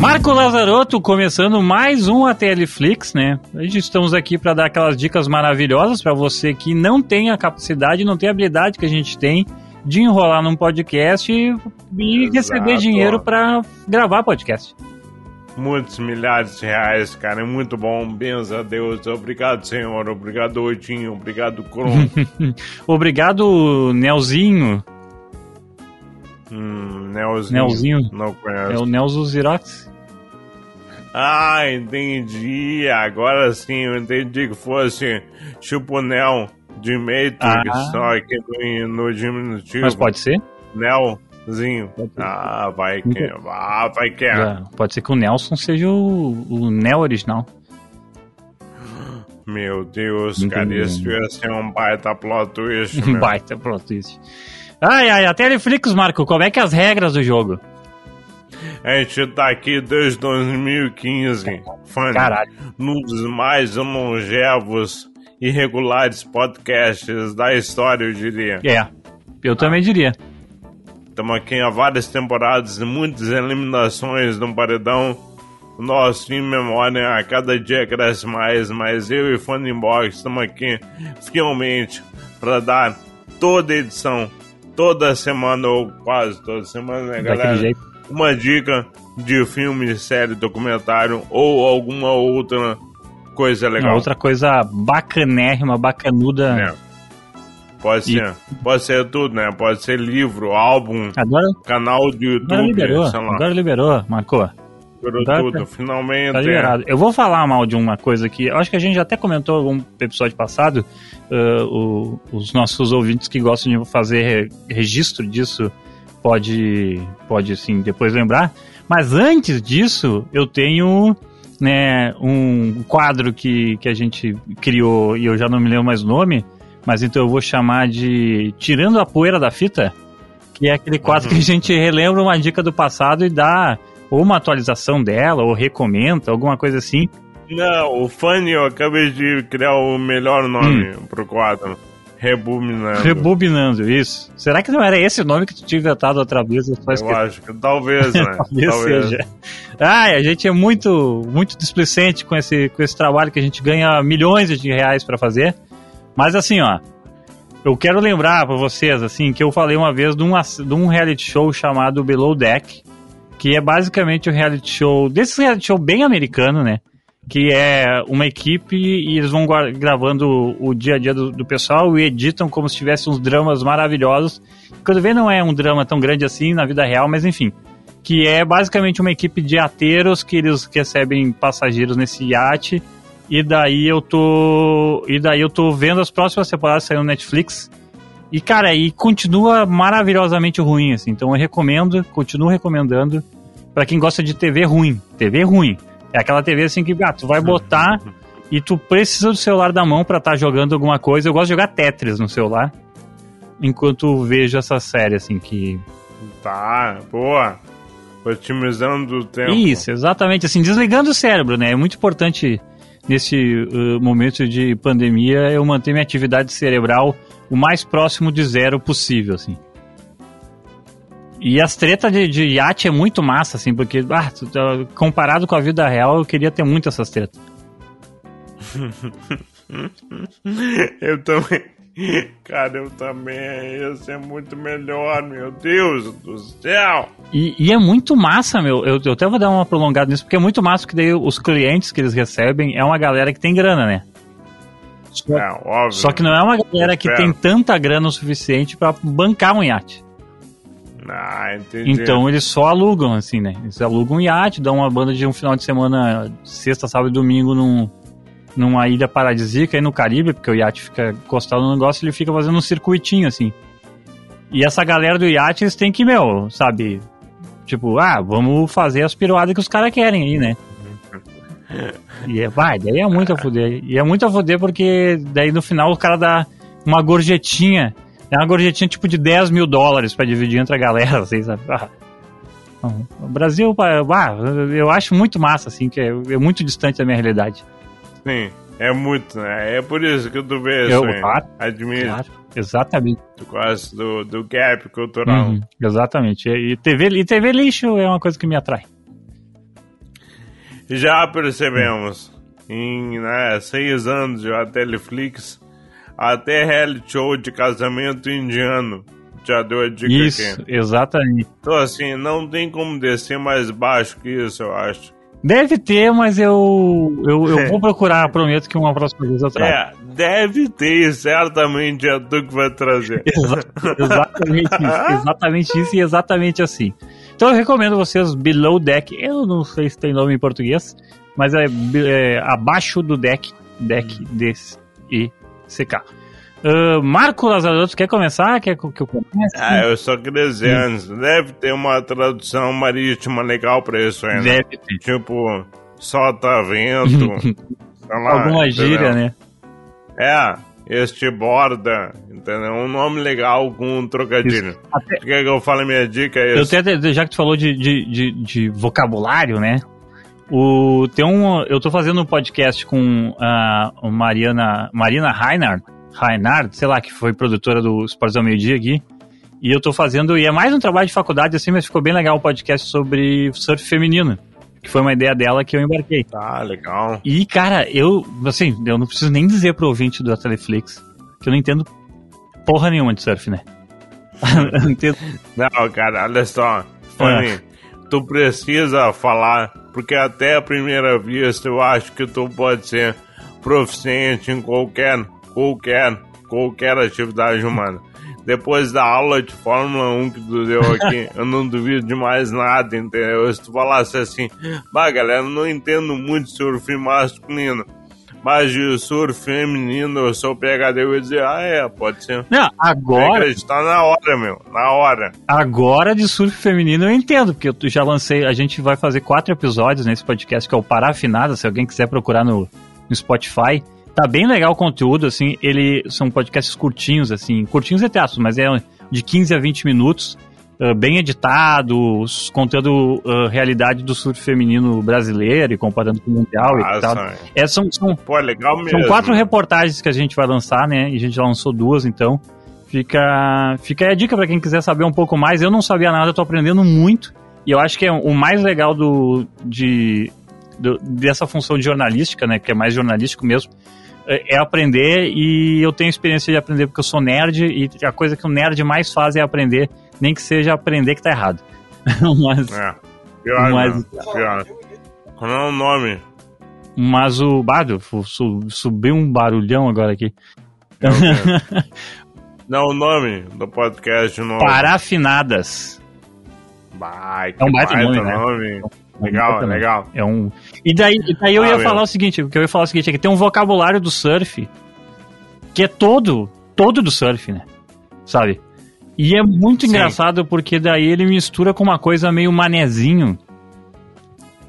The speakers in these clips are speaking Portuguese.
Marco Lazarotto começando mais um ATL Flix, né? A gente estamos aqui para dar aquelas dicas maravilhosas para você que não tem a capacidade, não tem a habilidade que a gente tem de enrolar num podcast e, e receber dinheiro para gravar podcast. Muitos milhares de reais, cara, é muito bom. Benza a Deus. Obrigado, Senhor. Obrigado, Oitinho. Obrigado, Kron. Obrigado, Nelzinho. Hum, Nelzinho. Nelzinho. Não conheço. É o Nelzo Xerox. Ah, entendi. Agora sim, eu entendi que fosse tipo Nel de Matrix, Ah. só que no, no diminutivo. Mas pode ser? Nelzinho. Pode ser. Ah, vai que. Ah, vai que. Já. Pode ser que o Nelson seja o, o Nel original. Meu Deus, cara, isso ia ser um baita plot twist. meu. Baita plot twist. Ai, ai, a Teleflix, Marco, como é que é as regras do jogo? A gente tá aqui desde 2015, fã, Caralho. num dos mais longevos e regulares podcasts da história, eu diria. É, eu também diria. Estamos aqui há várias temporadas e muitas eliminações no paredão. O nosso em memória a cada dia cresce mais, mas eu e Funbox estamos aqui fielmente para dar toda edição, toda semana ou quase toda semana, né, Daquele galera? jeito. Uma dica de filme, série, documentário ou alguma outra coisa Uma legal. outra coisa bacanérrima, bacanuda. né? Pode E- ser, pode ser tudo, né? Pode ser livro, álbum, Agora, canal de agora YouTube, liberou. sei lá. Agora liberou, Marco. Liberou Agora tudo, tá- finalmente. Tá liberado. Eu vou falar mal de uma coisa aqui. Eu acho que a gente já até comentou algum episódio passado. uh, o- os nossos ouvintes que gostam de fazer re- registro disso pode, pode assim, depois lembrar. Mas antes disso, eu tenho né, um quadro que, que a gente criou e eu já não me lembro mais o nome. Mas então eu vou chamar de Tirando a Poeira da Fita. Que é aquele quadro que a gente relembra uma dica do passado e dá ou uma atualização dela, ou recomenda, alguma coisa assim. Não, o Fanny, eu acabei de criar o melhor nome Hum. pro quadro. Rebobinando. Rebobinando, isso. Será que não era esse o nome que tu tinha inventado outra vez? Eu Eu esqueci. acho que talvez, né? Talvez seja. Ai, a gente é muito, muito displicente com esse, com esse trabalho que a gente ganha milhões de reais pra fazer. Mas assim, ó, eu quero lembrar pra vocês, assim, que eu falei uma vez de um, de um reality show chamado Below Deck, que é basicamente um reality show, desse reality show bem americano, né? Que é uma equipe e eles vão gravando o dia a dia do, do pessoal e editam como se tivesse uns dramas maravilhosos. Quando vê, não é um drama tão grande assim na vida real, mas enfim que é basicamente uma equipe de ateiros que eles recebem passageiros nesse iate. E daí eu tô. E daí eu tô vendo as próximas temporadas saindo no Netflix. E, cara, e continua maravilhosamente ruim, assim. Então eu recomendo, continuo recomendando pra quem gosta de TV ruim. TV ruim. É aquela TV assim que, ah, tu vai botar e tu precisa do celular da mão pra estar jogando alguma coisa. Eu gosto de jogar Tetris no celular. Enquanto vejo essa série, assim, que Tá, boa. Otimizando o tempo. Isso, exatamente. Assim, desligando o cérebro, né? É muito importante nesse uh, momento de pandemia eu manter minha atividade cerebral o mais próximo de zero possível, assim. E as tretas de, de iate é muito massa, assim, porque ah, comparado com a vida real, eu queria ter muito essas tretas. Eu também. Cara, eu também. Ia ser muito melhor, meu Deus do céu. E, e é muito massa, meu. Eu, eu até vou dar uma prolongada nisso, porque é muito massa que daí os clientes que eles recebem é uma galera que tem grana, né? Só, É, óbvio. só que não é uma galera que tem tanta grana o suficiente pra bancar um iate. Ah, entendi. Então eles só alugam, assim, né? Eles alugam um iate, dão uma banda de um final de semana, sexta, sábado e domingo, num, numa ilha paradisíaca aí no Caribe, porque o iate fica encostado no negócio, ele fica fazendo um circuitinho, assim. E essa galera do iate, eles têm que, meu, sabe? Tipo, ah, vamos fazer as piruadas que os caras querem aí, né? E é, vai, daí é muito a fuder. E é muito a fuder porque daí no final o cara dá uma gorjetinha. É uma gorjetinha tipo de 10 mil dólares pra dividir entre a galera, assim, sabe? Ah. O Brasil, ah, eu acho muito massa, assim, que é, é muito distante da minha realidade. Sim, é muito, né? É por isso que tu vê Eu, isso, hein? claro, Admiro. Claro, exatamente. Tu gosta do, do gap cultural. Uhum, exatamente. E TV, e TV lixo é uma coisa que me atrai. Já percebemos, em né, seis anos já Teleflix, até reality show de casamento indiano já deu a dica Isso, aqui. exatamente. Então assim, não tem como descer mais baixo que isso, eu acho. Deve ter, mas eu, eu, eu vou procurar, prometo que uma próxima vez eu trago. É, deve ter, certamente é tu que vai trazer. Exa- exatamente isso, exatamente isso e exatamente assim. Então eu recomendo vocês Below Deck, eu não sei se tem nome em português, mas é, é abaixo do deck, deck desse e CK. Ah, Marco Lazarotto, quer começar? Quer que eu comece? Ah, eu só queria dizer antes, deve ter uma tradução marítima legal pra isso ainda. Deve ter. Tipo, solta vento, sei lá, Alguma entendeu? gíria, né? É, este borda, entendeu? Um nome legal com um trocadilho. Até- quer que eu fale minha dica? É Eu até, já que tu falou de, de, de, de vocabulário, né? O, tem um, eu tô fazendo um podcast com a o Mariana, Marina Reinhardt, Reinhardt, sei lá, que foi produtora do Esportes ao Meio Dia aqui. E eu tô fazendo, e é mais um trabalho de faculdade assim, mas ficou bem legal o podcast sobre surf feminino. Que foi uma ideia dela que eu embarquei. Tá, legal. E, cara, eu, assim, eu não preciso nem dizer pro ouvinte da Teleflix que eu não entendo porra nenhuma de surf, né? não entendo Não, cara, olha só. Fanny, É. tu precisa falar, porque até a primeira vista eu acho que tu pode ser proficiente em qualquer, qualquer, qualquer atividade humana. Depois da aula de Fórmula 1 que tu deu aqui, eu não duvido de mais nada, entendeu? Se tu falasse assim, bah, galera, eu não entendo muito surf masculino, mas de surf feminino eu sou PHD, eu ia dizer, ah, é, pode ser. Não, agora, acreditar na hora, meu, na hora. Agora de surf feminino eu entendo, porque eu já lancei, a gente vai fazer quatro episódios nesse podcast que é o Parafinada, se alguém quiser procurar no, no Spotify. Tá bem legal o conteúdo, assim, ele são podcasts curtinhos, assim, curtinhos entre aspas, mas é de 15 a 20 minutos, ah, bem editados, contando ah, realidade do surf feminino brasileiro e comparando com o mundial e tal. Nossa, É, são, são, pô, é legal mesmo. são quatro reportagens que a gente vai lançar, né? E a gente já lançou duas, então. Fica, fica aí a dica para quem quiser saber um pouco mais. Eu não sabia nada, tô aprendendo muito. E eu acho que é o mais legal do, de, do- dessa função de jornalística, né? Que é mais jornalístico mesmo. É é aprender e eu tenho experiência de aprender porque eu sou nerd e a coisa que o nerd mais faz é aprender, nem que seja aprender que tá errado. mas, É. Pior, Mas- mano. Pior. Qual é o nome? mas o Bado, subiu um barulhão agora aqui. É? Não, o nome do podcast novo. Parafinadas. Vai, É um baita baita nome, né? nome. Legal, Também. legal. É um. E daí, e daí eu Ah, ia meu. falar o seguinte, que eu ia falar é o seguinte, é que tem um vocabulário do surf que é todo, todo do surf, né? Sabe? E é muito Sim. engraçado porque daí ele mistura com uma coisa meio manezinho.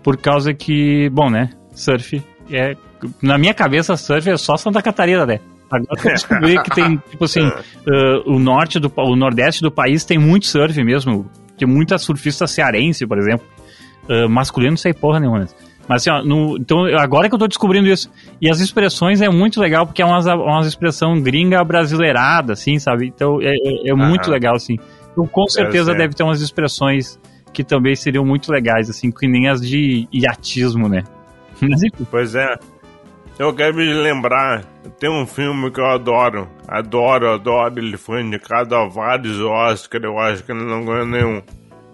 Por causa que, bom, né? Surf é. Na minha cabeça, surf é só Santa Catarina, né? Agora eu descobri que tem, tipo assim, ah, o norte do o nordeste do país tem muito surf mesmo. Tem muita surfista cearense, por exemplo. Ah, masculino não sei porra nenhuma. né? Mas assim, ó, no- então agora que eu tô descobrindo isso. E as expressões é muito legal, porque é umas, umas expressão gringa brasileirada, assim, sabe? Então é, é- é muito Aham. legal, assim. Então com certeza deve ter umas expressões que também seriam muito legais, assim, que nem as de iatismo, né? Mas enfim. Pois é. Eu quero me lembrar, tem um filme que eu adoro, adoro, adoro, ele foi indicado a vários Oscars, eu acho que ele não ganhou nenhum.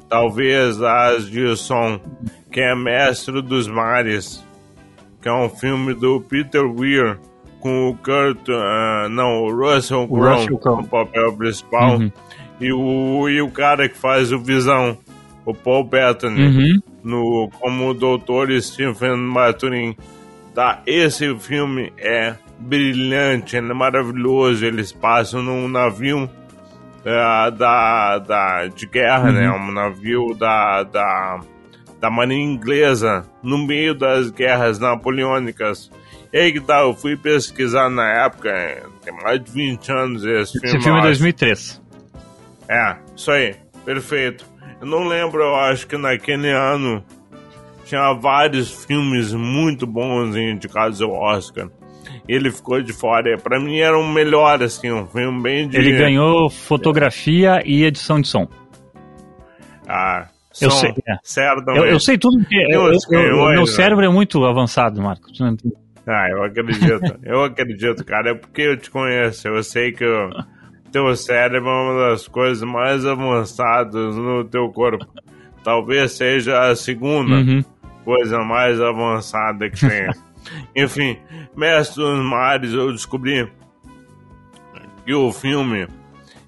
Talvez as de som, que é Mestre dos Mares, que é um filme do Peter Weir, com o Kurt, ah, não, o Russell Crowe no papel principal, Uhum. e, o, e o cara que faz o Visão, o Paul Bettany Uhum. no como o Dr. Stephen Maturin. Tá, esse filme é brilhante, ele é maravilhoso. Eles passam num navio é, da, da, de guerra, né? Um navio da, da, da marinha inglesa no meio das guerras napoleônicas. E aí que tá, eu fui pesquisar na época, tem mais de 20 anos esse filme. Esse filme é eu acho. 2003. É, isso aí, perfeito. Eu não lembro, eu acho que naquele ano tinha vários filmes muito bons indicados ao Oscar. Ele ficou de fora. Pra mim era um melhor, assim, um filme bem de. Ele ganhou fotografia e edição de som. Ah, Eu sei, é. certamente. Eu, eu sei tudo porque Tem eu- eu- meu né? cérebro é muito avançado, Marco. Ah, eu acredito. eu acredito, cara. É porque eu te conheço. Eu sei que o teu cérebro é uma das coisas mais avançadas no teu corpo. Talvez seja a segunda Uhum. coisa mais avançada que tem. Enfim, Mestre dos Mares, eu descobri que o filme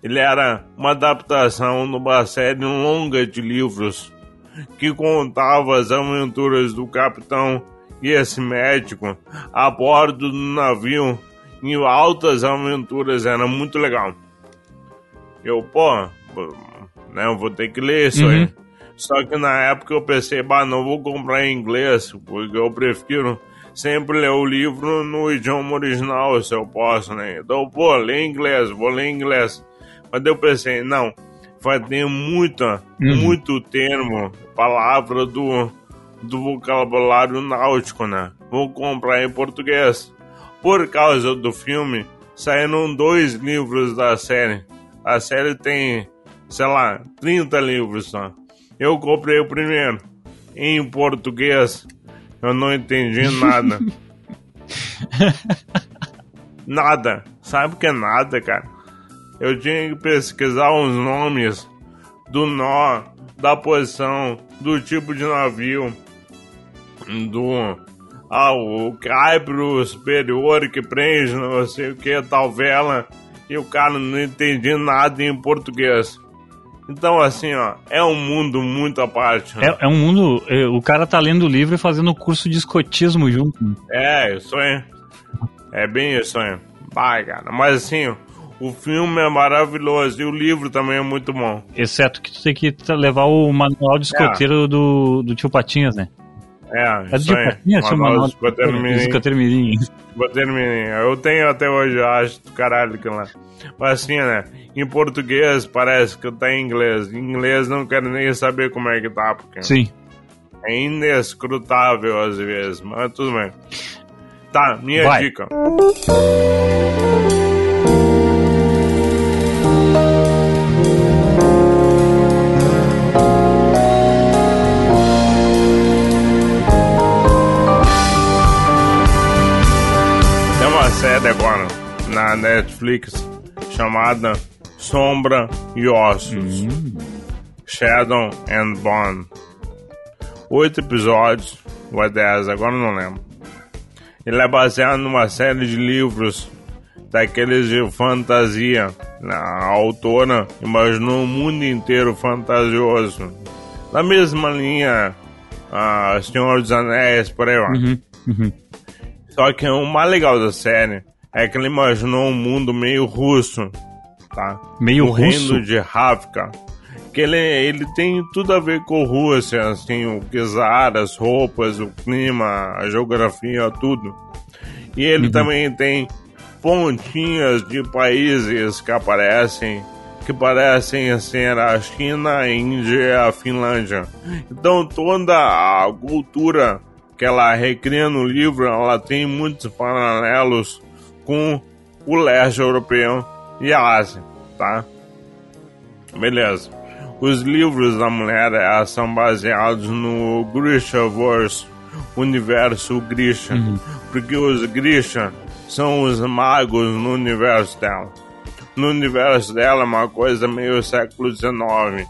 ele era uma adaptação de uma série longa de livros que contava as aventuras do capitão e esse médico a bordo do navio em altas aventuras, era muito legal. Eu, pô, né, eu vou ter que ler isso Uhum. aí. Só que na época eu pensei, bah, não vou comprar em inglês, porque eu prefiro sempre ler o livro no idioma original, se eu posso, né? Então, pô, ler em inglês, vou ler em inglês. Mas eu pensei, não, vai ter muita, Uhum. muito termo, palavra do, do vocabulário náutico, né? Vou comprar em português. Por causa do filme, saíram dois livros da série. A série tem, sei lá, 30 livros só. Eu comprei o primeiro em português. Eu não entendi nada. nada. Sabe o que é nada, cara? Eu tinha que pesquisar os nomes do nó, da posição, do tipo de navio, do. Ah, o caibro superior que prende, não sei o que, tal vela. E o cara não entendia nada em português. Então, assim, ó, é um mundo muito à parte. né? É, é um mundo. é, o cara tá lendo o livro e fazendo curso de escotismo junto. É, isso aí. É bem isso aí. Vai, cara. Mas assim, o filme é maravilhoso e o livro também é muito bom. Exceto que tu tem que levar o manual de escoteiro do, do tio Patinhas, né? É, É do isso aí. Patinhas? Tinha o Manual manual de escoteiro do mirim. escoteiro mirim. Escoteiro mirim. Eu tenho até hoje, eu acho, do caralho aquilo lá. Mas assim, né? Em português parece que tá em inglês. Em inglês não quero nem saber como é que tá, porque Sim. é inescrutável às vezes. Mas tudo bem. Tá, minha Vai. dica. Série agora na Netflix chamada Sombra e Ossos. Shadow and Bone. Oito episódios, ou é dez, agora não lembro. Ele é baseado numa série de livros daqueles de fantasia. A autora imaginou um mundo inteiro fantasioso. Na mesma linha, a Senhor dos Anéis, por aí. Uhum, uhum. Só que o mais legal da série é que ele imaginou um mundo meio russo, tá? Meio o russo? reino de Ravka. Que ele, ele tem tudo a ver com Rússia, assim, o czar, as roupas, o clima, a geografia, tudo. E ele Uhum. também tem pontinhas de países que aparecem, que parecem ser a China, a Índia e a Finlândia. Então toda a cultura que ela recria no livro, ela tem muitos paralelos com o leste europeu e a Ásia, tá? Beleza. Os livros da mulher eh, são baseados no Grishaverse, universo Grisha, porque os Grisha são os magos no universo dela. No universo dela é uma coisa meio século XIX.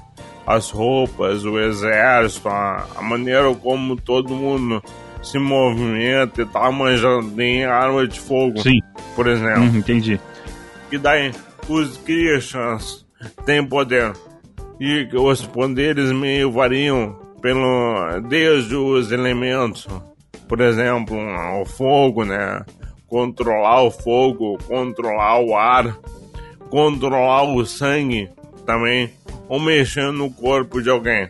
As roupas, o exército, a, a maneira como todo mundo se movimenta e tá manjando em arma de fogo, Sim, por exemplo uhum, entendi. que daí os Krishnas têm poder. E os poderes meio variam pelo, desde os elementos. Por exemplo, o fogo, né? Controlar o fogo, controlar o ar, controlar o sangue também, ou mexer no corpo de alguém.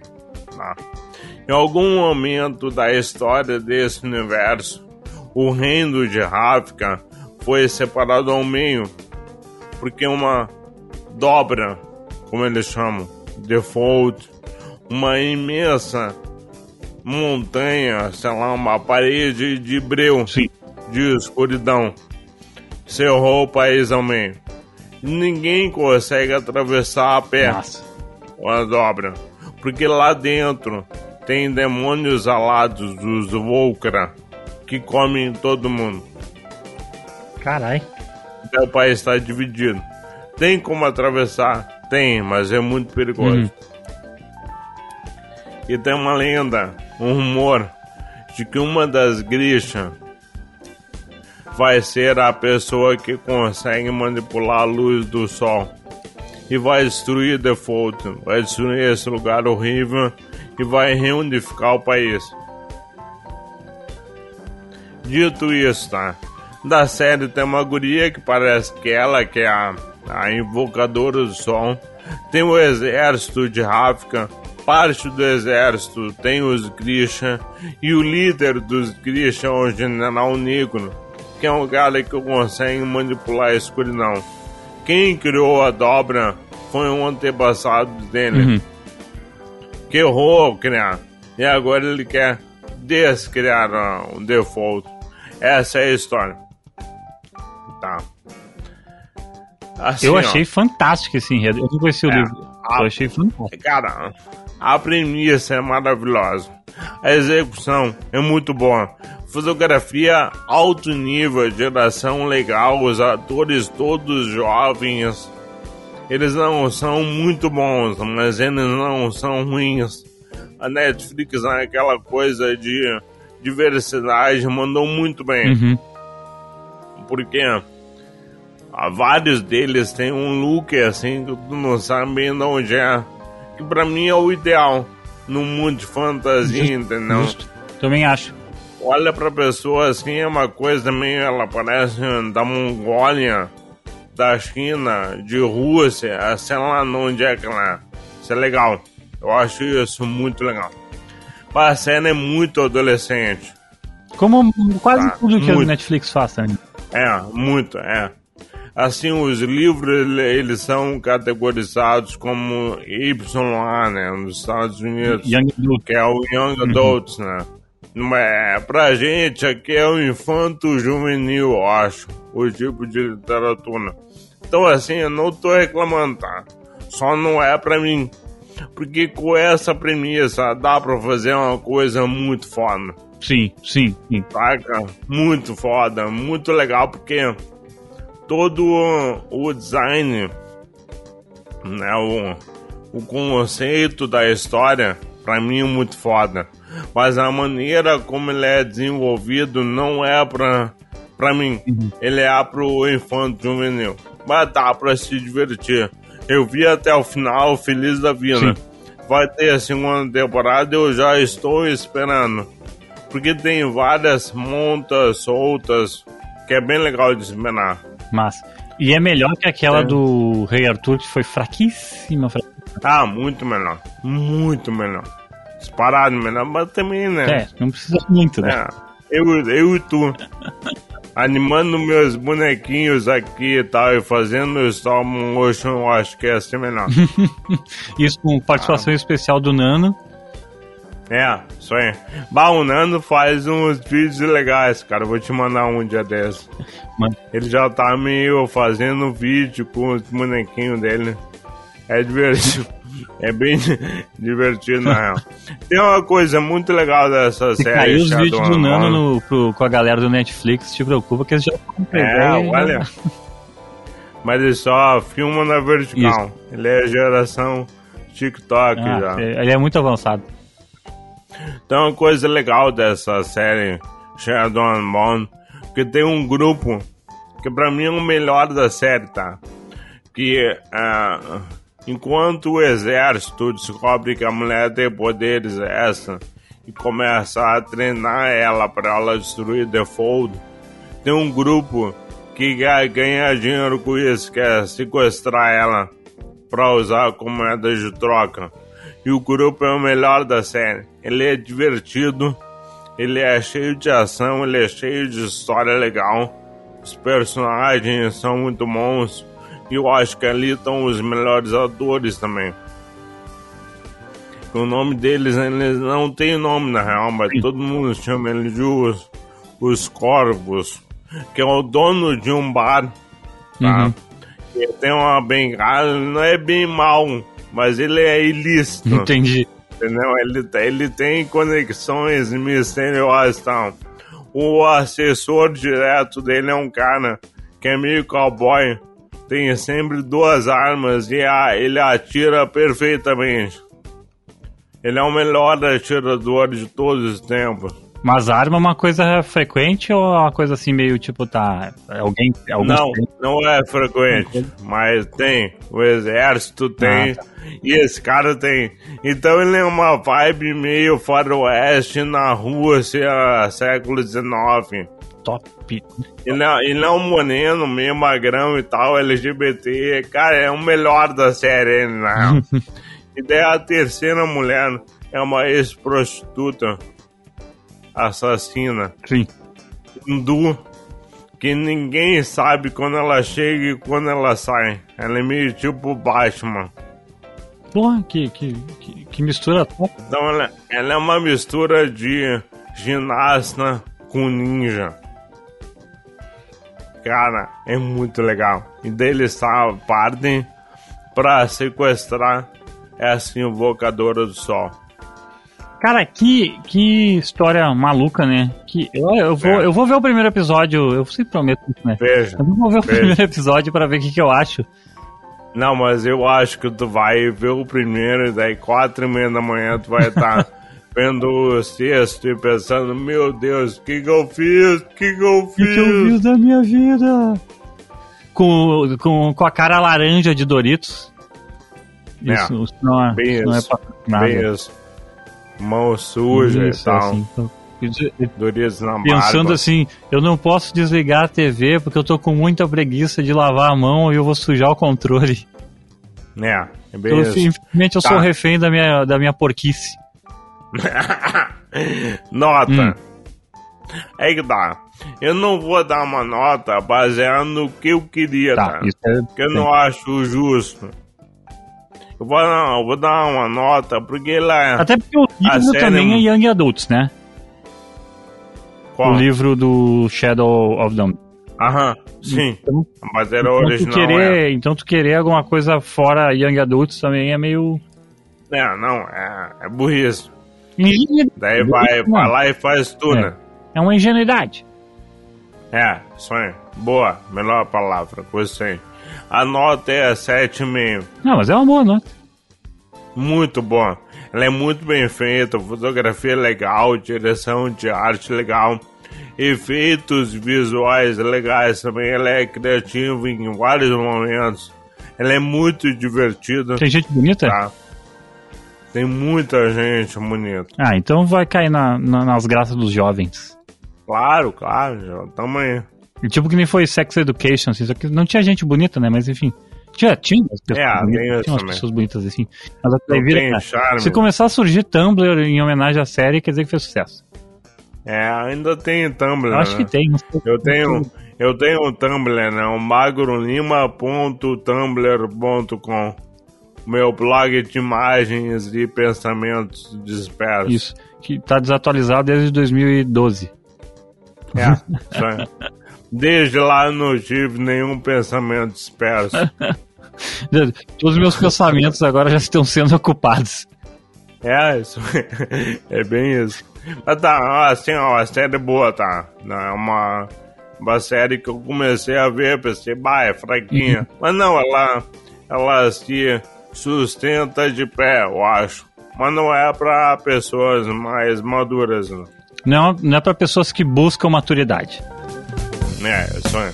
Tá? Em algum momento da história desse universo, o reino de Ravka foi separado ao meio porque uma dobra, como eles chamam, default, uma imensa montanha, sei lá, uma parede de breu, Sim. de escuridão, cerrou o país ao meio. Ninguém consegue atravessar a pé Nossa. A dobra, Porque lá dentro tem demônios alados dos Volcra que comem todo mundo. Carai. O país está dividido. Tem como atravessar? Tem, mas é muito perigoso. Uhum. E tem uma lenda, um rumor, de que uma das grixas vai ser a pessoa que consegue manipular a luz do sol e vai destruir Default, vai destruir esse lugar horrível e vai reunificar o país. Dito isso, tá? Da série tem uma guria que parece que ela que é a, a invocadora do sol. Tem o exército de Ravka, parte do exército tem os Grisha e o líder dos Grisha é o general negro que é um cara que consegue manipular a escuridão. Quem criou a dobra foi um antepassado dele. Uhum. Que errou criar. E agora ele quer descriar o um default. Essa é a história. Tá. Assim, eu achei ó, fantástico esse enredo. Eu não conheci o é, livro. A, eu achei fantástico. Cara, a premissa é maravilhosa. A execução é muito boa. Fotografia alto nível, geração legal, os atores todos jovens. Eles não são muito bons, mas eles não são ruins. A Netflix é aquela coisa de diversidade, mandou muito bem. Uhum. Porque vários deles têm um look assim que tu não sabe bem de onde é. Que pra mim é o ideal no mundo de fantasia, Justo. entendeu? Justo. Também acho olha pra pessoa assim, é uma coisa meio. Ela parece da Mongólia, da China, de Rússia, sei lá onde é que ela é. Isso é legal. Eu acho isso muito legal. Mas a cena é muito adolescente. Como quase tá, tudo que a Netflix faz também. É, muito, é. Assim, os livros, eles são categorizados como YA, né, nos Estados Unidos. Young Adult. Que é o Young uhum. Adults, uhum. né. É, pra gente aqui é o infanto juvenil, eu acho, o tipo de literatura. Então assim, eu não tô reclamando, tá? Só não é pra mim. Porque com essa premissa dá pra fazer uma coisa muito foda. Sim, sim, sim. Saca? Muito foda, muito legal, porque todo o design, né, o, o conceito da história, pra mim é muito foda mas a maneira como ele é desenvolvido não é pra, pra mim. Uhum. Ele é pro infanto juvenil. Mas dá pra se divertir. Eu vi até o final, feliz da vida. Sim. Vai ter a segunda temporada, eu já estou esperando. Porque tem várias montas soltas, que é bem legal de esperar. Mas. E é melhor que aquela é. do Rei Arthur, que foi fraquíssima, fraquíssima. Ah, muito melhor. Muito melhor disparado, mas também, né? É, não precisa muito, né? É, eu, eu e tu. animando meus bonequinhos aqui e tal, e fazendo stop motion, eu acho que é assim melhor. isso com participação ah. especial do Nano. É, isso aí. Bah, o Nano faz uns vídeos legais, cara. Vou te mandar um dia desses. Mano. Ele já tá meio fazendo vídeo com os bonequinhos dele. É divertido. É bem divertido, na real. Tem uma coisa muito legal dessa Se série. Caiu os vídeos do Nano no, pro, com a galera do Netflix, te preocupa que eles já É, olha. Mas ele só filma na vertical. Isso. Ele é geração TikTok ah, já. É, ele é muito avançado. Tem uma coisa legal dessa série Shadow Bone, que tem um grupo que pra mim é o melhor da série, tá? Que uh, Enquanto o exército descobre que a mulher tem poderes essa e começa a treinar ela para ela destruir Default, tem um grupo que ganha dinheiro com isso, quer sequestrar ela para usar como moeda de troca. E o grupo é o melhor da série. Ele é divertido, ele é cheio de ação, ele é cheio de história legal. Os personagens são muito bons. E eu acho que ali estão os melhores atores também. O nome deles, eles não tem nome na real, mas todo mundo chama eles de os, os Corvos, que é o dono de um bar, tá? Uhum. Ele tem uma bengala, não é bem mal, mas ele é ilícito. Entendi. Entendeu? Ele, ele tem conexões misteriosas, então. O assessor direto dele é um cara que é meio cowboy, tem sempre duas armas e a, ele atira perfeitamente. Ele é o melhor atirador de todos os tempos. Mas arma é uma coisa frequente ou é uma coisa assim meio tipo, tá, alguém... Não, tem? não é frequente, mas tem. O exército tem ah, tá. e esse cara tem. Então ele é uma vibe meio faroeste na Rússia, século XIX. Top. Ele é, ele é um moreno, meio magrão e tal, LGBT. Cara, é o melhor da série, né? e daí a terceira mulher é uma ex-prostituta assassina. Sim. Hindu, que ninguém sabe quando ela chega e quando ela sai. Ela é meio tipo Batman. Porra, que, que, que, que mistura top. Então ela, ela é uma mistura de ginasta com ninja. Cara, é muito legal. E deles partem pra sequestrar essa invocadora do sol. Cara, que, que história maluca, né? Que eu, eu, vou, é. eu vou ver o primeiro episódio, eu sempre prometo isso, né? Veja. Eu vou ver o veja. primeiro episódio para ver o que, que eu acho. Não, mas eu acho que tu vai ver o primeiro e daí quatro e meia da manhã tu vai estar tá vendo o sexto e pensando, meu Deus, o que, que eu fiz? O que, que eu fiz? O que, eu fiz da minha vida? Com, com, com a cara laranja de Doritos. É, isso, isso não é, bem isso, não é nada. Bem isso mão suja Isso, e tal. Assim, então, Doritos na Pensando barba. assim, eu não posso desligar a TV porque eu tô com muita preguiça de lavar a mão e eu vou sujar o controle. É, é bem então, isso. Infelizmente eu tá. sou refém da minha, da minha porquice. nota. Hum. É que tá. Eu não vou dar uma nota baseada no que eu queria, tá? tá? É... Porque eu não acho justo. Eu vou, não, eu vou dar uma nota, porque lá. Até porque o livro também é Young Adults, né? Qual? O livro do Shadow of Them. Aham, sim. Então, mas era então original. Tu querer, é. Então tu querer alguma coisa fora Young Adults também é meio. É, não, é, é burrice. Daí vai, lá e faz tudo, é. É uma ingenuidade. É, sonho. Boa, melhor palavra, gostei. A nota é 7,5. Não, mas é uma boa nota. Muito bom. Ela é muito bem feita, fotografia legal, direção de arte legal, efeitos visuais legais também. Ela é criativa em vários momentos. Ela é muito divertida. Tem gente bonita? Tá? Tem muita gente bonita. Ah, então vai cair na, na, nas graças dos jovens. Claro, claro, já tamo aí. Tipo que nem foi Sex Education, assim, só que não tinha gente bonita, né? Mas enfim. Tinha, tinha, pessoas, é, bonitas, tinha umas pessoas bonitas assim. Mas até vira, cara, se começar a surgir Tumblr em homenagem à série, quer dizer que fez sucesso. É, ainda tem Tumblr. Eu acho né? que tem. Eu tenho, eu tenho um Tumblr, né? O magrolima.tumblr.com Meu blog de imagens e pensamentos dispersos. Isso, que tá desatualizado desde 2012. É. Desde lá não tive nenhum pensamento disperso. Todos os meus pensamentos agora já estão sendo ocupados. É, isso é bem isso. Mas tá, assim, ó, a série é boa, tá? É uma, uma série que eu comecei a ver, pensei, bah, é fraquinha. Uhum. Mas não, ela, ela se sustenta de pé, eu acho. Mas não é pra pessoas mais maduras, não. Não, não é pra pessoas que buscam maturidade. É, isso é.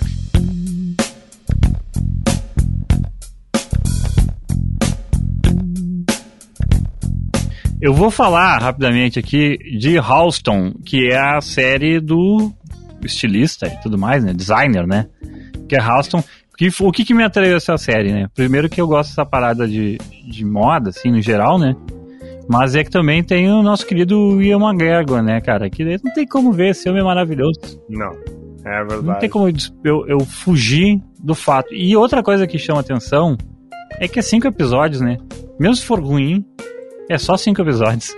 Eu vou falar rapidamente aqui de Halston, que é a série do estilista e tudo mais, né? Designer, né? Que é Halston. Que, o que, que me atraiu essa série, né? Primeiro que eu gosto dessa parada de, de moda, assim, no geral, né? Mas é que também tem o nosso querido Ian McGregor, né, cara? Que não tem como ver, esse homem é maravilhoso. Não. É verdade. Não tem como eu, eu fugir do fato. E outra coisa que chama atenção é que é cinco episódios, né? Mesmo se for ruim, é só cinco episódios.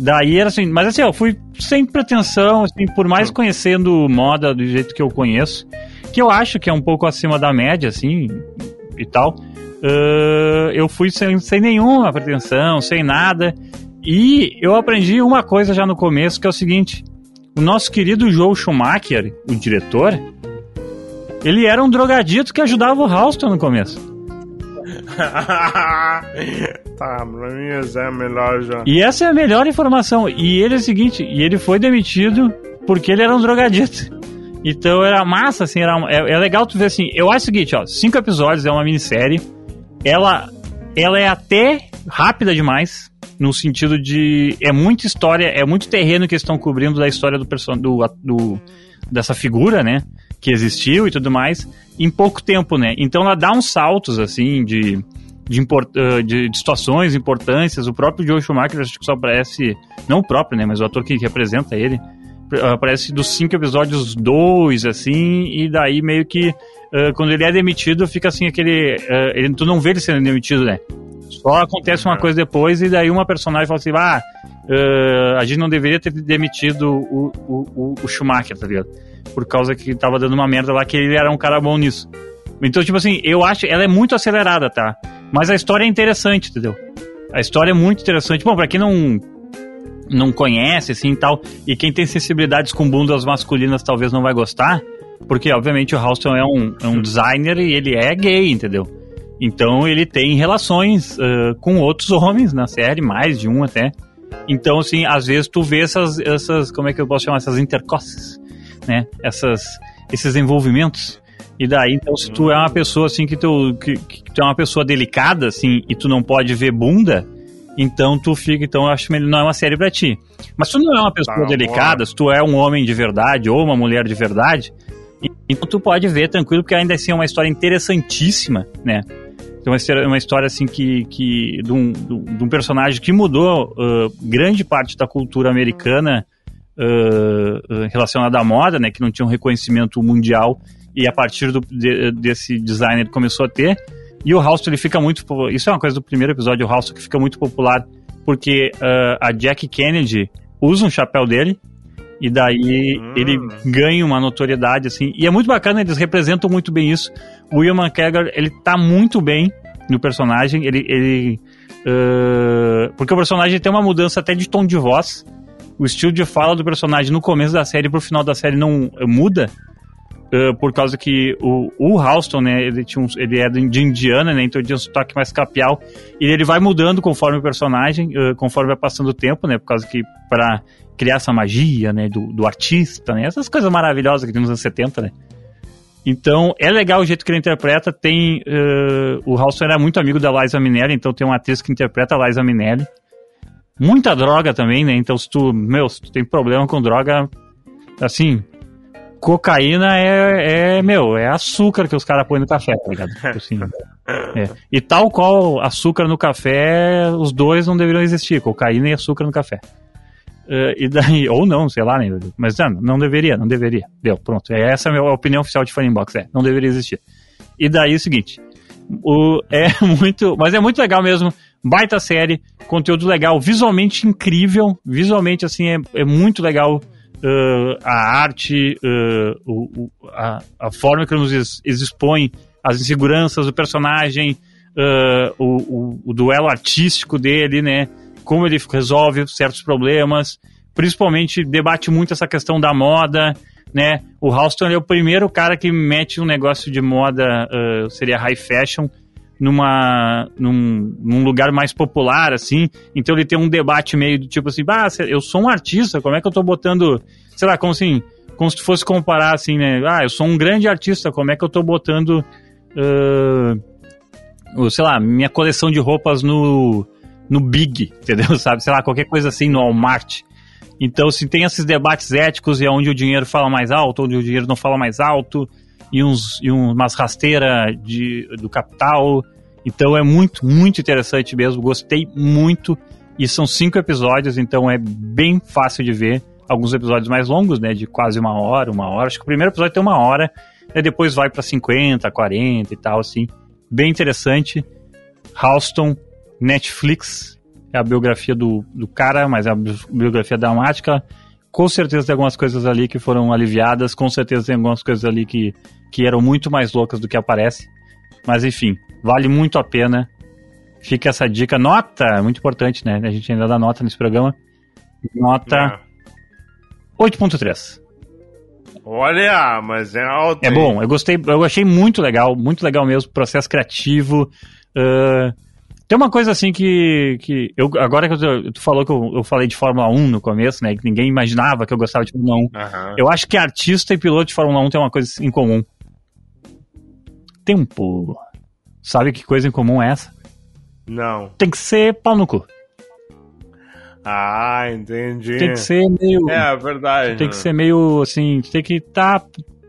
Daí era assim, mas assim, eu fui sem pretensão, assim, por mais conhecendo moda do jeito que eu conheço, que eu acho que é um pouco acima da média, assim, e tal. uh, eu fui sem, sem nenhuma pretensão, sem nada. E eu aprendi uma coisa já no começo, que é o seguinte: o nosso querido Joe Schumacher, o diretor, ele era um drogadito que ajudava o Houston no começo. tá, pra mim essa é a melhor já. E essa é a melhor informação. E ele é o seguinte, e ele foi demitido porque ele era um drogadito. Então era massa, assim, era, é, é legal tu ver assim. Eu acho o seguinte, ó, cinco episódios, é uma minissérie. Ela, ela é até rápida demais, no sentido de. É muita história, é muito terreno que eles estão cobrindo da história do, do, do dessa figura, né? Que existiu e tudo mais, em pouco tempo, né? Então ela dá uns saltos, assim, de. De, import, de, de, situações, importâncias. O próprio Joe Schumacher, acho que só aparece. Não o próprio, né? Mas o ator que representa ele aparece dos cinco episódios dois, assim, e daí meio que uh, quando ele é demitido, fica assim aquele. Uh, ele, tu não vê ele sendo demitido, né? Só acontece uma coisa depois e daí uma personagem fala assim, ah, a gente não deveria ter demitido o, o, o, Schumacher, tá ligado? Por causa que tava dando uma merda lá que ele era um cara bom nisso. Então, tipo assim, eu acho, ela é muito acelerada, tá? Mas a história é interessante, entendeu? A história é muito interessante. Bom, pra quem não não conhece, assim, tal, e quem tem sensibilidades com bundas masculinas talvez não vai gostar, porque, obviamente, o Houston é um, é um designer e ele é gay, entendeu? Então, ele tem relações uh, com outros homens na série, mais de um até. Então, assim, às vezes tu vê essas, essas como é que eu posso chamar, essas intercosses, né? Essas, esses envolvimentos. E daí, então, se tu é uma pessoa, assim, que tu, que, que tu é uma pessoa delicada, assim, e tu não pode ver bunda, então tu fica, então eu acho que não é uma série para ti. Mas tu não é uma pessoa tá, delicada, se tu é um homem de verdade ou uma mulher de verdade, então tu pode ver tranquilo, porque ainda assim é uma história interessantíssima, né? Então é uma história assim que, que de, um, de um personagem que mudou uh, grande parte da cultura americana uh, relacionada à moda, né? Que não tinha um reconhecimento mundial e a partir do, de, desse designer começou a ter. E o House ele fica muito. Isso é uma coisa do primeiro episódio, o House que fica muito popular porque uh, a Jack Kennedy usa um chapéu dele. E daí hum. ele ganha uma notoriedade, assim. E é muito bacana, eles representam muito bem isso. O William McKegger, ele tá muito bem no personagem. Ele. ele uh, porque o personagem tem uma mudança até de tom de voz. O estilo de fala do personagem no começo da série pro final da série não muda. Uh, por causa que o, o Houston, né, ele, tinha um, ele é de Indiana, né, então ele tinha um sotaque mais capial, e ele vai mudando conforme o personagem, uh, conforme vai passando o tempo, né, por causa que para criar essa magia, né, do, do artista, né, essas coisas maravilhosas que tem nos anos 70, né. Então, é legal o jeito que ele interpreta, tem, uh, o Houston era muito amigo da Liza Minnelli, então tem uma atriz que interpreta a Liza Minnelli, muita droga também, né, então se tu, meu, se tu tem problema com droga, assim, cocaína é, é, meu, é açúcar que os caras põem no café, tá ligado? Tipo assim, é. E tal qual açúcar no café, os dois não deveriam existir, cocaína e açúcar no café. Uh, e daí, ou não, sei lá, né? mas não, não deveria, não deveria. Deu, pronto. É essa é a minha opinião oficial de Funnybox, é, não deveria existir. E daí o seguinte, o, é muito, mas é muito legal mesmo, baita série, conteúdo legal, visualmente incrível, visualmente assim, é, é muito legal uh, a arte, uh, o, a, a, forma que nos expõem as inseguranças do personagem, uh, o, o, o, duelo artístico dele, né? Como ele resolve certos problemas, principalmente debate muito essa questão da moda, né? O Houston é o primeiro cara que mete um negócio de moda, seria high fashion, numa num, num, lugar mais popular, assim. Então ele tem um debate meio do tipo assim, ah, eu sou um artista, como é que eu tô botando, sei lá, como assim, como se fosse comparar assim, né? Ah, eu sou um grande artista, como é que eu tô botando, uh, sei lá, minha coleção de roupas no, no Big, entendeu? Sabe? Sei lá, qualquer coisa assim no Walmart. Então, se tem esses debates éticos e é onde o dinheiro fala mais alto, onde o dinheiro não fala mais alto, e, uns, e umas rasteiras do capital. Então é muito, muito interessante mesmo. Gostei muito. E são cinco episódios, então é bem fácil de ver. Alguns episódios mais longos, né? De quase uma hora, uma hora. Acho que o primeiro episódio tem uma hora. E depois vai para 50, 40 e tal, assim. Bem interessante. Halston, Netflix. É a biografia do, do cara, mas é a biografia dramática. Com certeza tem algumas coisas ali que foram aliviadas. Com certeza tem algumas coisas ali que que eram muito mais loucas do que aparece. Mas enfim, vale muito a pena. Fica essa dica. Nota, muito importante, né? A gente ainda dá nota nesse programa. Nota É. 8.3. Olha, mas é alto. É bom, eu gostei, eu achei muito legal, muito legal mesmo, processo criativo. ah, tem uma coisa assim que. que eu, agora que eu, tu falou que eu, eu falei de Fórmula 1 no começo, né? Que ninguém imaginava que eu gostava de Fórmula 1. Aham. Eu acho que artista e piloto de Fórmula 1 tem uma coisa em comum. Tempo. Sabe que coisa em comum é essa? Não. Tem que ser pau no cu. Ah, entendi. Tem que ser meio. É, verdade. tem que né? ser meio assim. Tem que estar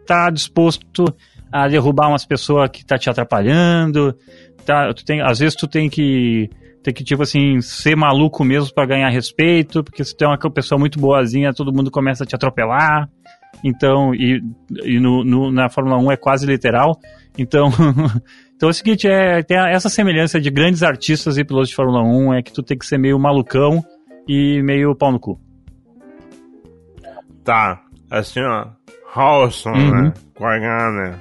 tá, disposto a derrubar umas pessoas que tá te atrapalhando. Tá, tu tem, às vezes tu tem que. Tem que, tipo assim, ser maluco mesmo pra ganhar respeito, porque se tu é uma pessoa muito boazinha, todo mundo começa a te atropelar. Então, e, e no, no- na Fórmula 1 é quase literal. Então, então é o seguinte, é, tem essa semelhança de grandes artistas e pilotos de Fórmula 1 é que tu tem que ser meio malucão e meio pau no cu. Tá. Assim, ó. Halson, Uhum. né? Com H, né?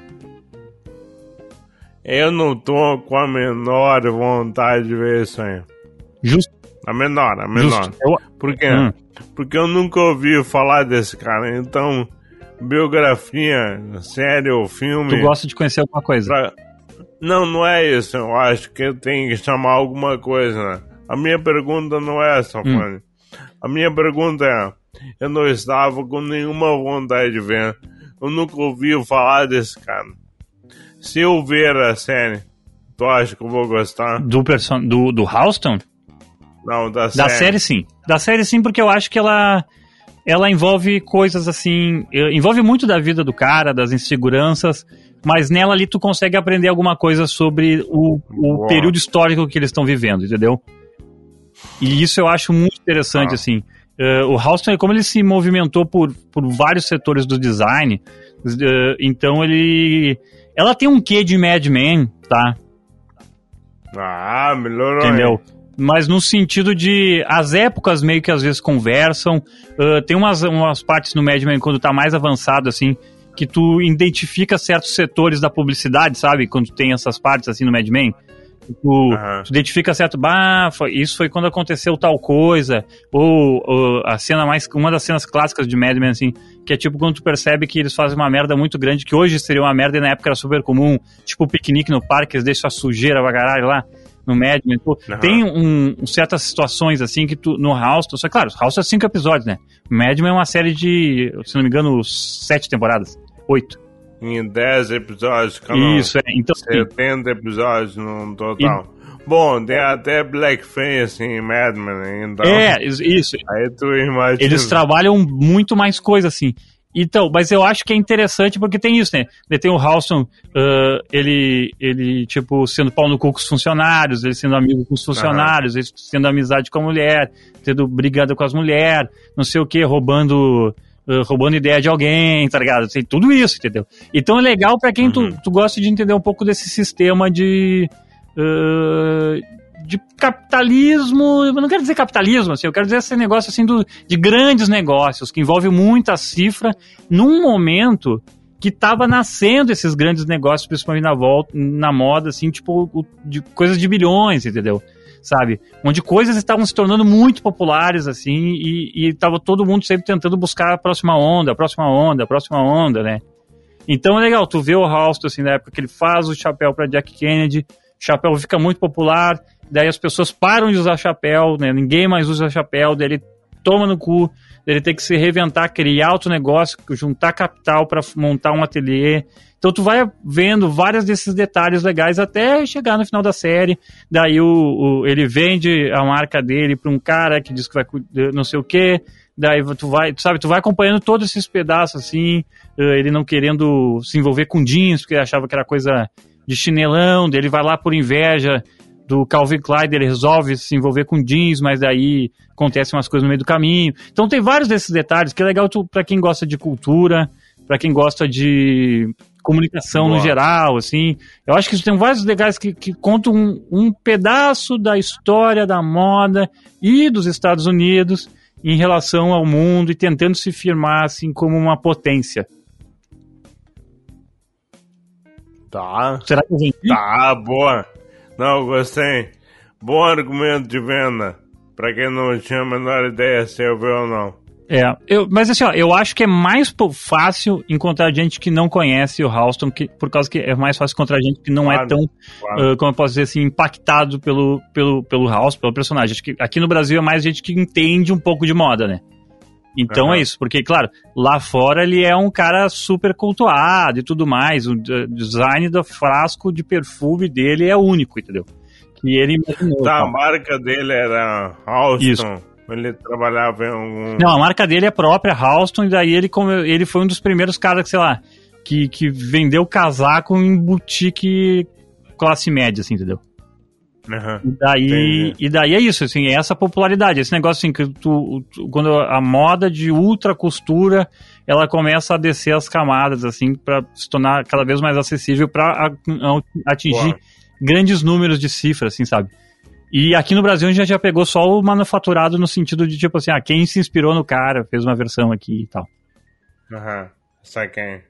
Eu não tô com a menor vontade de ver isso aí. Justo. A menor, a menor. Justo. Por quê? Hum. Porque eu nunca ouvi falar desse cara. Então, biografia, série ou filme. tu gosta de conhecer alguma coisa. pra- Não, não é isso. Eu acho que tem que chamar alguma coisa. A minha pergunta não é essa, Hum. A minha pergunta é: eu não estava com nenhuma vontade de ver. Eu nunca ouvi falar desse cara. Se eu ver a série, tu acha que eu vou gostar? Do, person... do, do Houston? Não, da, Da série sim. Da série sim, porque eu acho que ela ela envolve coisas assim, envolve muito da vida do cara, das inseguranças, mas nela ali tu consegue aprender alguma coisa sobre o, o período histórico que eles estão vivendo, entendeu? E isso eu acho muito interessante, Ah. assim. Eh, o Houston, como ele se movimentou por, por vários setores do design, eh, então ele... Ela tem um quê de Mad Men, tá? Ah, melhorou. Entendeu? Mas no sentido de as épocas meio que às vezes conversam. Ah, tem umas, umas partes no Mad Men quando tá mais avançado, assim, que tu identifica certos setores da publicidade, sabe? Quando tem essas partes assim no Mad Men. Tu, Aham. tu identifica certo, bah, foi- isso foi quando aconteceu tal coisa, ou, ou a cena mais, uma das cenas clássicas de Mad Men, assim, que é tipo quando tu percebe que eles fazem uma merda muito grande, que hoje seria uma merda e na época era super comum, tipo o piquenique no parque, eles deixam a sujeira pra caralho lá, no Mad Men, pô, Aham. tem um, um certas situações, assim, que tu, no House, tu, só claro, House é cinco episódios, né, Mad Men é uma série de, se não me engano, sete temporadas, oito, Em 10 episódios, cada um. isso, é, então, assim, 70 episódios no total. Bom, tem até Blackface em Mad Men, então. é, isso, isso, Aí tu imagina. Eles trabalham muito mais coisa, assim. Então, mas eu acho que é interessante porque tem isso, né? Tem o Halston, ah, ele, ele, tipo, sendo pau no cu com os funcionários, ele sendo amigo com os funcionários, ele sendo amizade com a mulher, tendo brigada com as mulheres, não sei o que, roubando. roubando ideia de alguém, tá ligado? Tem tudo isso, entendeu? Então é legal pra quem Uhum. tu, tu gosta de entender um pouco desse sistema de. ah, de capitalismo, eu não quero dizer capitalismo, assim, eu quero dizer esse negócio assim do, de grandes negócios, que envolve muita cifra, num momento que estava nascendo esses grandes negócios, principalmente na volta, na moda, assim, tipo, o- de coisas de bilhões, entendeu? Sabe? Onde coisas estavam se tornando muito populares, assim, e, e tava todo mundo sempre tentando buscar a próxima onda, a próxima onda, a próxima onda, né? Então é legal, tu vê o Halston, assim, na época que ele faz o chapéu para Jack Kennedy, o chapéu fica muito popular, daí as pessoas param de usar chapéu, né? Ninguém mais usa chapéu, daí ele toma no cu, daí ele tem que se reinventar, criar outro negócio, juntar capital para montar um ateliê. Então tu vai vendo vários desses detalhes legais até chegar no final da série. Daí o, o- ele vende a marca dele para um cara que diz que vai não sei o quê. Daí tu vai, tu sabe, tu vai acompanhando todos esses pedaços assim, eh, ele não querendo se envolver com jeans, porque achava que era coisa de chinelão, daí ele vai lá por inveja do Calvin Klein, ele resolve se envolver com jeans, mas daí acontecem umas coisas no meio do caminho. Então tem vários desses detalhes que é legal pra quem gosta de cultura, pra quem gosta de comunicação Boa. no geral, assim. Eu acho que isso tem vários legais que, que contam um, um pedaço da história da moda e dos Estados Unidos em relação ao mundo e tentando se firmar assim como uma potência. Tá. Será que eu vendi? Tá, boa. Não, gostei. Bom argumento de venda. Pra quem não tinha a menor ideia se eu vi ou não. É, eu, mas assim, ó, eu acho que é mais fácil encontrar gente que não conhece o Halston, que, por causa que é mais fácil encontrar gente que não é Claro, tão, Claro. ah, como eu posso dizer assim, impactado pelo, pelo, pelo House, pelo personagem. Acho que aqui no Brasil é mais gente que entende um pouco de moda, né? Então Aham. é isso, porque, claro, lá fora ele é um cara super cultuado e tudo mais. O design do frasco de perfume dele é único, entendeu? Que ele imaginou. Tá, a marca dele era Halston. Isso. Ele trabalhava em um. Não, a marca dele é própria, Halston, e daí ele, ele foi um dos primeiros caras que, sei lá, que, que vendeu casaco em boutique classe média, assim, entendeu? Aham. E daí, e daí é isso, assim, é essa popularidade, esse negócio assim, que tu, tu- quando a moda de ultra costura, ela começa a descer as camadas, assim, para se tornar cada vez mais acessível para atingir Boa. grandes números de cifras, assim, sabe? E aqui no Brasil a gente já pegou só o manufaturado no sentido de, tipo assim, ah, quem se inspirou no cara, fez uma versão aqui e tal. Aham. Saquei.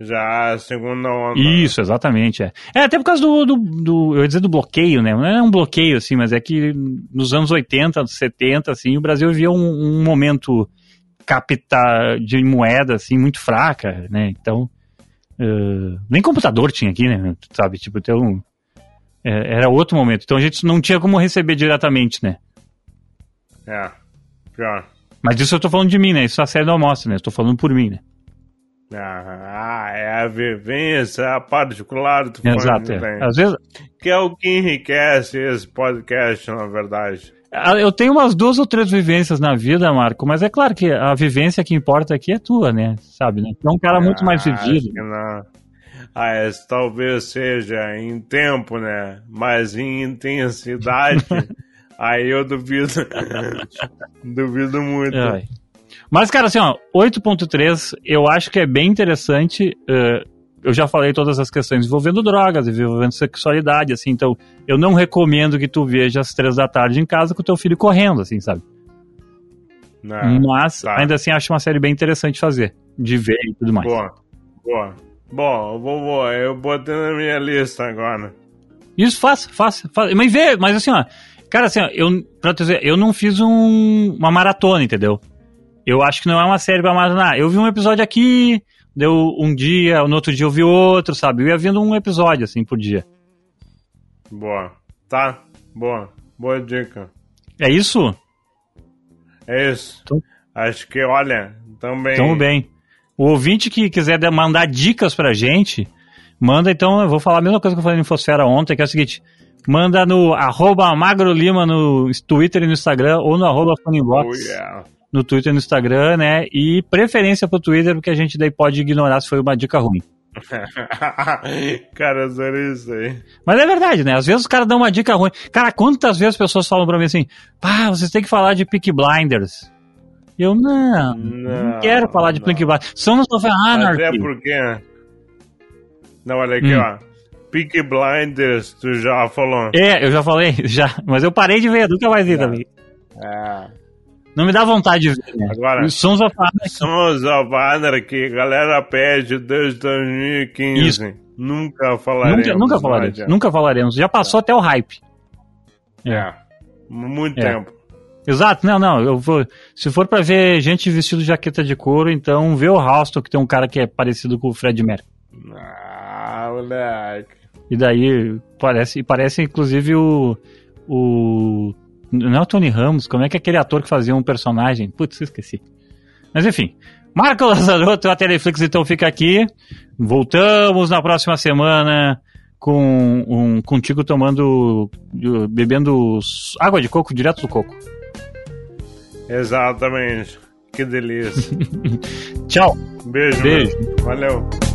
Já a segunda onda. Isso, exatamente, é. É, até por causa do, do, do- eu ia dizer do bloqueio, né? Não é um bloqueio, assim, mas é que nos anos 80, 70, assim, o Brasil vivia um, um momento capta de moeda, assim, muito fraca, né? Então, eh, nem computador tinha aqui, né? Sabe, tipo, então, é, era outro momento. Então a gente não tinha como receber diretamente, né? É. Pior. Mas isso eu tô falando de mim, né? Isso a série não mostra, né? Eu tô falando por mim, né? Ah, é a vivência particular do Exato. É. Às vezes, Que é o que enriquece esse podcast, na verdade. Ah, Eu tenho umas duas ou três vivências na vida, Marco, mas é claro que a vivência que importa aqui é tua, né? Sabe, né? Tu é um cara muito mais Ah, vivido. acho que não. Ah, esse talvez seja em tempo, né? Mas em intensidade, aí eu duvido. duvido muito. Ai. Mas, cara, assim, ó, 8.3 eu acho que é bem interessante. eh, eu já falei todas as questões envolvendo drogas, envolvendo sexualidade, assim, então eu não recomendo que tu veja às três da tarde em casa com o teu filho correndo, assim, sabe? Não. Mas, tá. ainda assim, acho uma série bem interessante de fazer, de ver e tudo mais. Boa, boa. Bom, eu vou, vou, eu botei na minha lista agora. Isso faz, faz, faz. Mas vê, mas assim, ó. Cara, assim, ó, eu, pra te dizer, eu não fiz um- uma maratona, entendeu? Eu acho que não é uma série pra maratonar. Eu vi um episódio aqui, deu um dia, no outro dia eu vi outro, sabe? Eu ia vendo um episódio, assim, por dia. Boa. Tá? Boa. Boa dica. É isso? É isso. Então- Acho que, olha, também. Tamo bem. O ouvinte que quiser dar- mandar dicas pra gente, manda então, eu vou falar a mesma coisa que eu falei no Infosfera ontem, que é o seguinte, manda no arroba magrolima no Twitter e no Instagram, ou no arroba Oh, funnybox. yeah. No Twitter e no Instagram, né? E preferência pro Twitter, porque a gente daí pode ignorar se foi uma dica ruim. Cara, zero isso aí. Mas é verdade, né? Às vezes os caras dão uma dica ruim. Cara, quantas vezes as pessoas falam pra mim assim, pá, vocês têm que falar de Peak Blinders. Eu, não, não, Não, quero falar de. Peak Blinders. Sons of Anarchy. Até porque. Não, olha aqui, Hum. ó. Peak Blinders, tu já falou. É, eu já falei, já. Mas eu parei de ver, nunca mais vi também. É. Não me dá vontade de ver, né? Agora- Sons of Anarchy. Sons of Anarchy, galera pede desde 2015. Isso. Nunca falaremos. Nunca, nunca falaremos. adianta. Nunca falaremos. Já passou até o hype. É. Muito É. tempo. Exato, não, não. Eu vou, se for pra ver gente vestido de jaqueta de couro, então vê o Houston, que tem um cara que é parecido com o Fred Mercury. Ah, moleque. E daí parece, e parece inclusive o. o não é o Tony Ramos, como é que é aquele ator que fazia um personagem? Putz, esqueci. Mas enfim. Marco Lazarotto, a Teleflix então fica aqui. Voltamos na próxima semana com um, contigo tomando. bebendo água de coco direto do coco. Exatamente. Que delícia. Tchau. Beijo. Beijo. mano. Valeu.